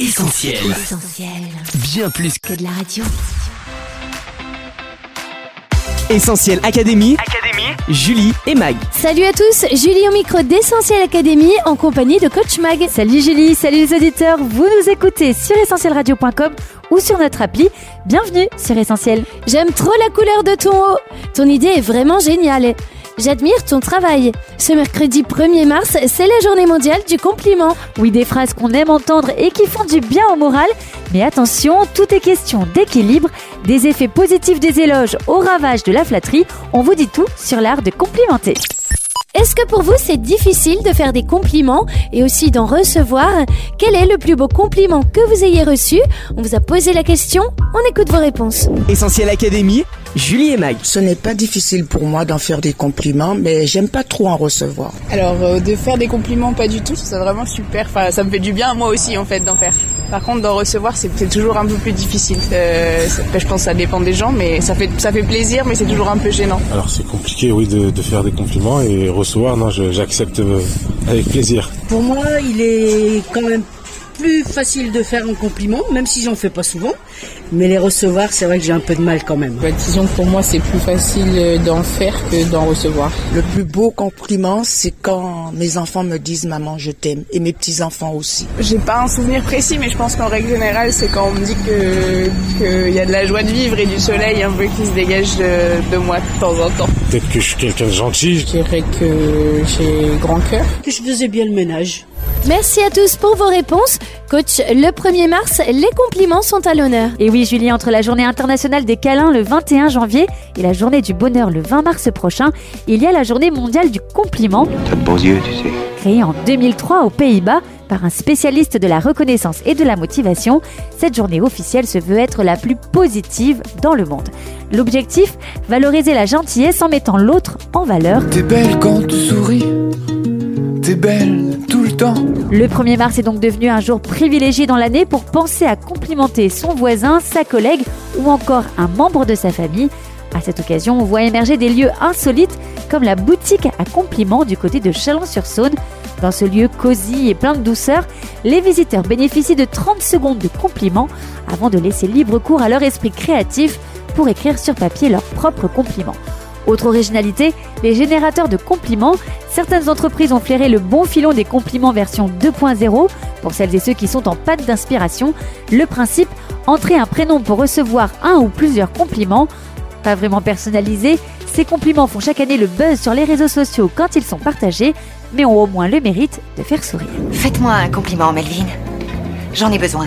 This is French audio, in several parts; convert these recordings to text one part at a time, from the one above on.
Essentiel. Essentiel. Bien plus Que de la radio. Essentiel Académie. Académie. Julie et Mag. Salut à tous, Julie au micro d'Essentiel Academy en compagnie de Coach Mag. Salut Julie, salut les auditeurs, vous nous écoutez sur essentielradio.com ou sur notre appli. Bienvenue sur Essentiel. J'aime trop la couleur de ton haut. Ton idée est vraiment géniale. J'admire ton travail. Ce mercredi 1er mars, c'est la journée mondiale du compliment. Oui, des phrases qu'on aime entendre et qui font du bien au moral. Mais attention, tout est question d'équilibre, des effets positifs des éloges au ravage de la flatterie. On vous dit tout sur l'art de complimenter. Est-ce que pour vous c'est difficile de faire des compliments et aussi d'en recevoir? Quel est le plus beau compliment que vous ayez reçu? On vous a posé la question, on écoute vos réponses. Essentiel Académie. Julie et Mag. Ce n'est pas difficile pour moi d'en faire des compliments, mais j'aime pas trop en recevoir. Alors euh, de faire des compliments pas du tout, c'est vraiment super. Enfin, ça me fait du bien moi aussi en fait d'en faire. Par contre d'en recevoir c'est toujours un peu plus difficile. Euh, je pense que ça dépend des gens, mais ça fait ça fait plaisir, mais c'est toujours un peu gênant. Alors c'est compliqué, oui, de, de faire des compliments et recevoir, non, j'accepte euh, avec plaisir. Pour moi, il est quand même plus facile de faire un compliment, même si j'en fais pas souvent. Mais les recevoir, c'est vrai que j'ai un peu de mal quand même. Bah, disons que pour moi c'est plus facile euh, d'en faire que d'en recevoir. Le plus beau compliment, c'est quand mes enfants me disent maman, je t'aime, et mes petits enfants aussi. J'ai pas un souvenir précis, mais je pense qu'en règle générale c'est quand on me dit que qu'il y a de la joie de vivre et du soleil un peu qui se dégage de, de moi de temps en temps. Peut-être que je suis quelqu'un de gentil, Je dirais que j'ai grand cœur. Que je faisais bien le ménage. Merci à tous pour vos réponses. Coach, le 1er mars, les compliments sont à l'honneur. Et oui Julie, entre la journée internationale des câlins le 21 janvier et la journée du bonheur le 20 mars prochain, il y a la journée mondiale du compliment, T'as de beaux yeux, tu sais. créée en 2003 aux Pays-Bas par un spécialiste de la reconnaissance et de la motivation. Cette journée officielle se veut être la plus positive dans le monde. L'objectif, valoriser la gentillesse en mettant l'autre en valeur. T'es belle quand tu souris. T'es belle tout Le 1er mars est donc devenu un jour privilégié dans l'année pour penser à complimenter son voisin, sa collègue ou encore un membre de sa famille. À cette occasion, on voit émerger des lieux insolites comme la boutique à compliments du côté de Chalon-sur-Saône. Dans ce lieu cosy et plein de douceur, les visiteurs bénéficient de 30 secondes de compliments avant de laisser libre cours à leur esprit créatif pour écrire sur papier leurs propres compliments. Autre originalité, les générateurs de compliments. Certaines entreprises ont flairé le bon filon des compliments version 2.0 pour celles et ceux qui sont en panne d'inspiration. Le principe, entrer un prénom pour recevoir un ou plusieurs compliments. Pas vraiment personnalisés, ces compliments font chaque année le buzz sur les réseaux sociaux quand ils sont partagés, mais ont au moins le mérite de faire sourire. Faites-moi un compliment, Melvin. J'en ai besoin.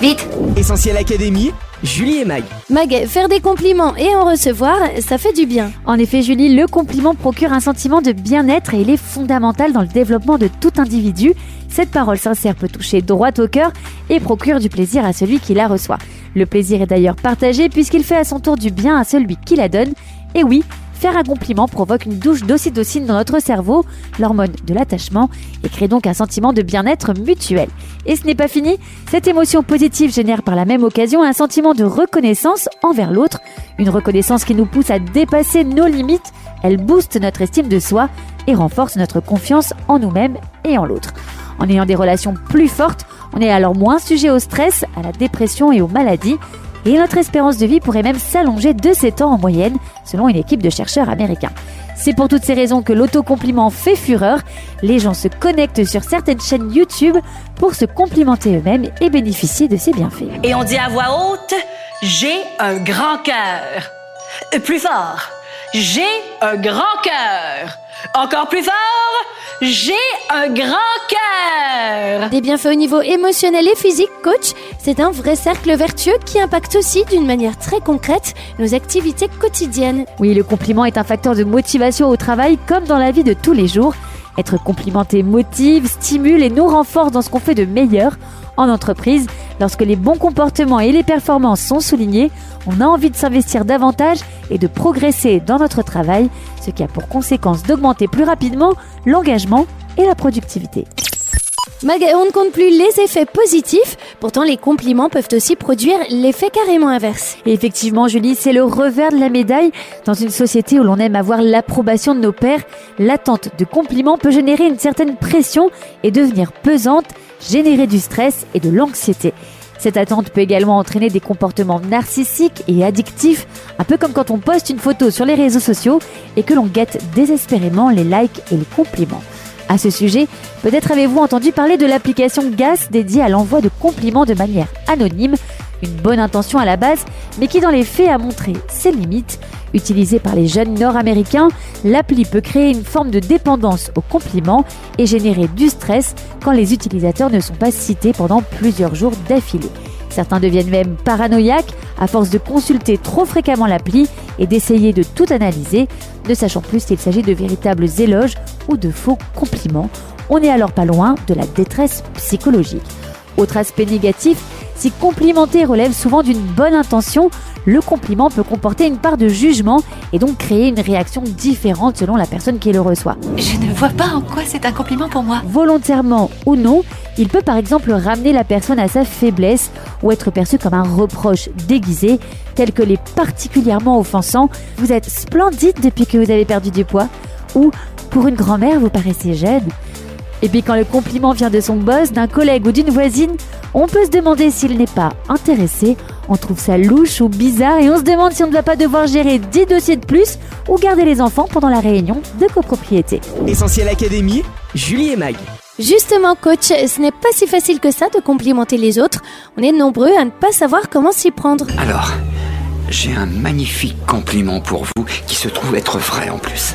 Vite Essentiel Académie. Julie et Mag. Mag, faire des compliments et en recevoir, ça fait du bien. En effet, Julie, le compliment procure un sentiment de bien-être et il est fondamental dans le développement de tout individu. Cette parole sincère peut toucher droit au cœur et procure du plaisir à celui qui la reçoit. Le plaisir est d'ailleurs partagé puisqu'il fait à son tour du bien à celui qui la donne. Et oui, faire un compliment provoque une douche d'ocytocine dans notre cerveau, l'hormone de l'attachement, et crée donc un sentiment de bien-être mutuel. Et ce n'est pas fini, cette émotion positive génère par la même occasion un sentiment de reconnaissance envers l'autre, une reconnaissance qui nous pousse à dépasser nos limites, elle booste notre estime de soi et renforce notre confiance en nous-mêmes et en l'autre. En ayant des relations plus fortes, on est alors moins sujet au stress, à la dépression et aux maladies, et notre espérance de vie pourrait même s'allonger de 7 ans en moyenne, selon une équipe de chercheurs américains. C'est pour toutes ces raisons que l'autocompliment fait fureur. Les gens se connectent sur certaines chaînes YouTube pour se complimenter eux-mêmes et bénéficier de ses bienfaits. Et on dit à voix haute, j'ai un grand cœur. Euh, Plus fort, j'ai un grand cœur. Encore plus fort, j'ai un grand cœur. Des bienfaits au niveau émotionnel et physique, coach, c'est un vrai cercle vertueux qui impacte aussi d'une manière très concrète nos activités quotidiennes. Oui, le compliment est un facteur de motivation au travail comme dans la vie de tous les jours. Être complimenté motive, stimule et nous renforce dans ce qu'on fait de meilleur. En entreprise, lorsque les bons comportements et les performances sont soulignés, on a envie de s'investir davantage et de progresser dans notre travail, ce qui a pour conséquence d'augmenter plus rapidement l'engagement et la productivité. On ne compte plus les effets positifs, pourtant les compliments peuvent aussi produire l'effet carrément inverse. Et effectivement, Julie, c'est le revers de la médaille. Dans une société où l'on aime avoir l'approbation de nos pairs, l'attente de compliments peut générer une certaine pression et devenir pesante. Générer du stress et de l'anxiété. Cette attente peut également entraîner des comportements narcissiques et addictifs, un peu comme quand on poste une photo sur les réseaux sociaux et que l'on guette désespérément les likes et les compliments. À ce sujet, peut-être avez-vous entendu parler de l'application GAS dédiée à l'envoi de compliments de manière anonyme, une bonne intention à la base, mais qui dans les faits a montré ses limites. Utilisée par les jeunes nord-américains, l'appli peut créer une forme de dépendance aux compliments et générer du stress quand les utilisateurs ne sont pas cités pendant plusieurs jours d'affilée. Certains deviennent même paranoïaques à force de consulter trop fréquemment l'appli et d'essayer de tout analyser, ne sachant plus s'il s'agit de véritables éloges ou de faux compliments. On n'est alors pas loin de la détresse psychologique. Autre aspect négatif, si complimenter relève souvent d'une bonne intention, le compliment peut comporter une part de jugement et donc créer une réaction différente selon la personne qui le reçoit. Je ne vois pas en quoi c'est un compliment pour moi. Volontairement ou non, il peut par exemple ramener la personne à sa faiblesse ou être perçu comme un reproche déguisé, tel que les particulièrement offensants Vous êtes splendide depuis que vous avez perdu du poids ou pour une grand-mère, vous paraissez jeune. Et puis quand le compliment vient de son boss, d'un collègue ou d'une voisine, on peut se demander s'il n'est pas intéressé, on trouve ça louche ou bizarre et on se demande si on ne va pas devoir gérer 10 dossiers de plus ou garder les enfants pendant la réunion de copropriété. Essentiel Académie, Julie et Mag. Justement, coach, ce n'est pas si facile que ça de complimenter les autres. On est nombreux à ne pas savoir comment s'y prendre. Alors, j'ai un magnifique compliment pour vous qui se trouve être vrai en plus.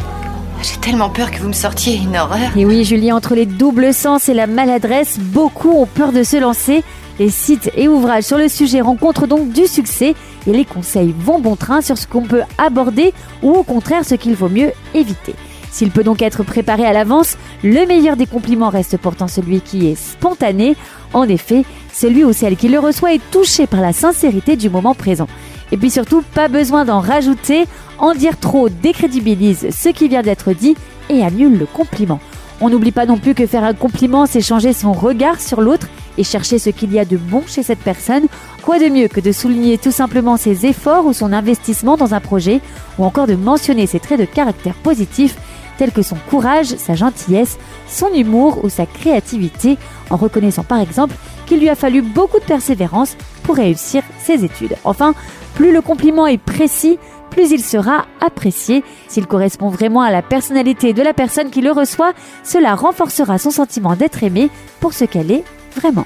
J'ai tellement peur que vous me sortiez une horreur. Et oui, Julie, entre les doubles sens et la maladresse, beaucoup ont peur de se lancer. Les sites et ouvrages sur le sujet rencontrent donc du succès et les conseils vont bon train sur ce qu'on peut aborder ou au contraire ce qu'il vaut mieux éviter. S'il peut donc être préparé à l'avance, le meilleur des compliments reste pourtant celui qui est spontané. En effet, celui ou celle qui le reçoit est touché par la sincérité du moment présent. Et puis surtout, pas besoin d'en rajouter. En dire trop décrédibilise ce qui vient d'être dit et annule le compliment. On n'oublie pas non plus que faire un compliment, c'est changer son regard sur l'autre et chercher ce qu'il y a de bon chez cette personne. Quoi de mieux que de souligner tout simplement ses efforts ou son investissement dans un projet, ou encore de mentionner ses traits de caractère positifs tels que son courage, sa gentillesse, son humour ou sa créativité, en reconnaissant par exemple qu'il lui a fallu beaucoup de persévérance pour réussir ses études. Enfin, plus le compliment est précis, plus il sera apprécié. S'il correspond vraiment à la personnalité de la personne qui le reçoit, cela renforcera son sentiment d'être aimé pour ce qu'elle est vraiment.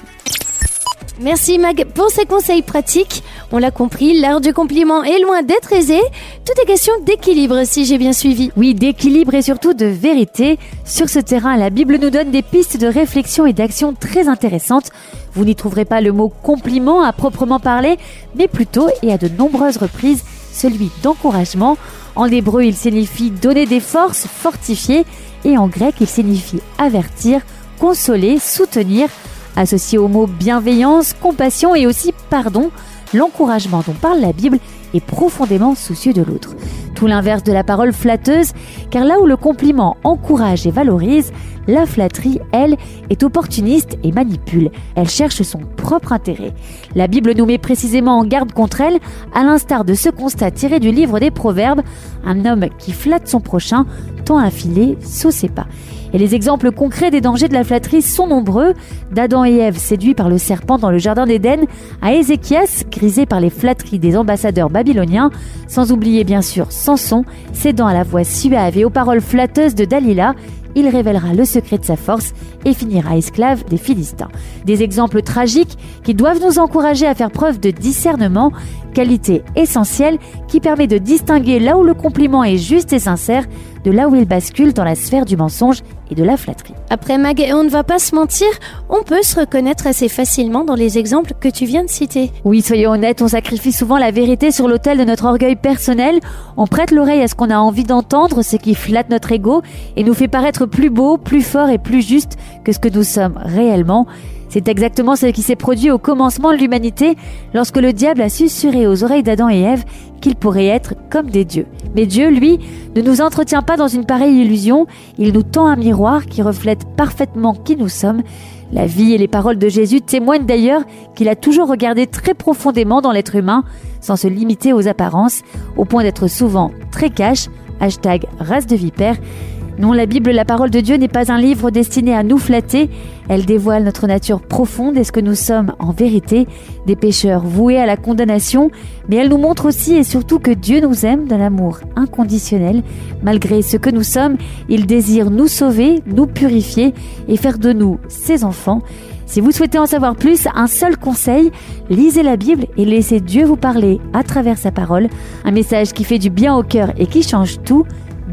Merci Mag pour ces conseils pratiques. On l'a compris, l'art du compliment est loin d'être aisé. Tout est question d'équilibre si j'ai bien suivi. Oui, d'équilibre et surtout de vérité. Sur ce terrain, la Bible nous donne des pistes de réflexion et d'action très intéressantes. Vous n'y trouverez pas le mot compliment à proprement parler, mais plutôt et à de nombreuses reprises celui d'encouragement. En hébreu, il signifie donner des forces, fortifier, et en grec, il signifie avertir, consoler, soutenir. Associé au mot bienveillance, compassion et aussi pardon, l'encouragement dont parle la Bible est profondément soucieux de l'autre. Tout l'inverse de la parole flatteuse, car là où le compliment encourage et valorise, la flatterie, elle, est opportuniste et manipule. Elle cherche son propre intérêt. La Bible nous met précisément en garde contre elle, à l'instar de ce constat tiré du livre des Proverbes, un homme qui flatte son prochain tend un filet sous ses pas. Et les exemples concrets des dangers de la flatterie sont nombreux, d'Adam et Ève séduits par le serpent dans le jardin d'Éden, à Ézéchias grisé par les flatteries des ambassadeurs babyloniens, sans oublier bien sûr Samson cédant à la voix suave et aux paroles flatteuses de Dalila, il révélera le secret de sa force et finira esclave des Philistins. Des exemples tragiques qui doivent nous encourager à faire preuve de discernement, qualité essentielle qui permet de distinguer là où le compliment est juste et sincère de là où il bascule dans la sphère du mensonge et de la flatterie. Après Mag, on ne va pas se mentir, on peut se reconnaître assez facilement dans les exemples que tu viens de citer. Oui, soyons honnêtes, on sacrifie souvent la vérité sur l'autel de notre orgueil personnel, on prête l'oreille à ce qu'on a envie d'entendre, ce qui flatte notre ego et nous fait paraître plus beau, plus fort et plus juste que ce que nous sommes réellement. C'est exactement ce qui s'est produit au commencement de l'humanité lorsque le diable a susurré aux oreilles d'Adam et Ève qu'ils pourraient être comme des dieux. Mais Dieu, lui, ne nous entretient pas dans une pareille illusion, il nous tend un miroir qui reflète parfaitement qui nous sommes. La vie et les paroles de Jésus témoignent d'ailleurs qu'il a toujours regardé très profondément dans l'être humain, sans se limiter aux apparences, au point d'être souvent très cash, hashtag race de vipère, Non, la Bible, la parole de Dieu, n'est pas un livre destiné à nous flatter. Elle dévoile notre nature profonde et ce que nous sommes en vérité, des pécheurs voués à la condamnation? Mais elle nous montre aussi et surtout que Dieu nous aime d'un amour inconditionnel. Malgré ce que nous sommes, il désire nous sauver, nous purifier et faire de nous ses enfants. Si vous souhaitez en savoir plus, un seul conseil, lisez la Bible et laissez Dieu vous parler à travers sa parole. Un message qui fait du bien au cœur et qui change tout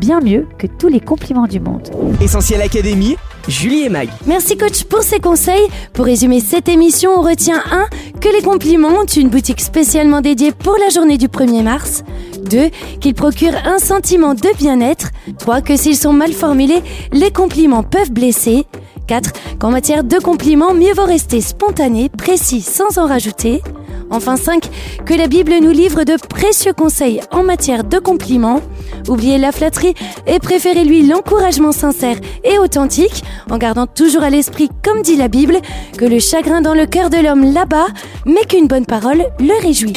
bien mieux que tous les compliments du monde. Essentiel Académie, Julie et Mag. Merci coach pour ces conseils. Pour résumer cette émission, on retient 1. Que les compliments ont une boutique spécialement dédiée pour la journée du 1er mars. 2. Qu'ils procurent un sentiment de bien-être. 3. Que s'ils sont mal formulés, les compliments peuvent blesser. 4. Qu'en matière de compliments, mieux vaut rester spontané, précis sans en rajouter. Enfin 5. Que la Bible nous livre de précieux conseils en matière de compliments. Oubliez la flatterie et préférez-lui l'encouragement sincère et authentique en gardant toujours à l'esprit, comme dit la Bible, que le chagrin dans le cœur de l'homme là-bas, mais qu'une bonne parole le réjouit.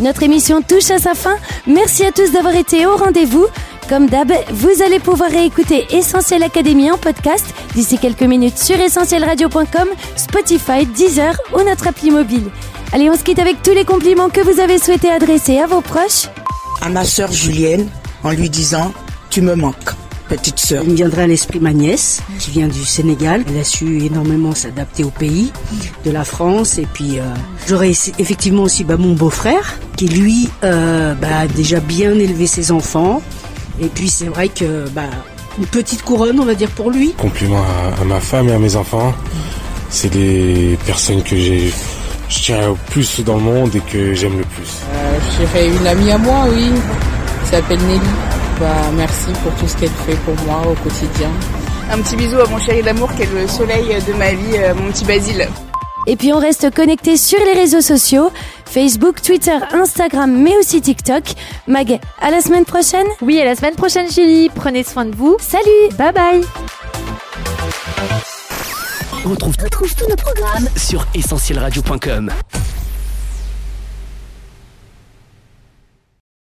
Notre émission touche à sa fin. Merci à tous d'avoir été au rendez-vous. Comme d'hab, vous allez pouvoir réécouter Essentiel Académie en podcast d'ici quelques minutes sur essentielradio.com, Spotify, Deezer ou notre appli mobile. Allez, on se quitte avec tous les compliments que vous avez souhaité adresser à vos proches. À ma sœur Julienne, en lui disant Tu me manques, petite sœur. Il me viendrait à l'esprit ma nièce, qui vient du Sénégal. Elle a su énormément s'adapter au pays, de la France. Et puis, euh, j'aurais effectivement aussi bah, mon beau-frère, qui lui euh, bah, a déjà bien élevé ses enfants. Et puis, c'est vrai que bah, une petite couronne, on va dire, pour lui. Compliment à, à ma femme et à mes enfants. C'est des personnes que j'ai je tiens au plus dans le monde et que j'aime le plus. Euh, je dirais une amie à moi, oui, qui s'appelle Nelly. Bah, merci pour tout ce qu'elle fait pour moi au quotidien. Un petit bisou à mon chéri d'amour qui est le soleil de ma vie, euh, mon petit Basile. Et puis on reste connecté sur les réseaux sociaux, Facebook, Twitter, Instagram, mais aussi TikTok. Mag, à la semaine prochaine Oui, à la semaine prochaine Julie. Prenez soin de vous. Salut Bye bye On retrouve, tous nos programmes sur essentielradio.com.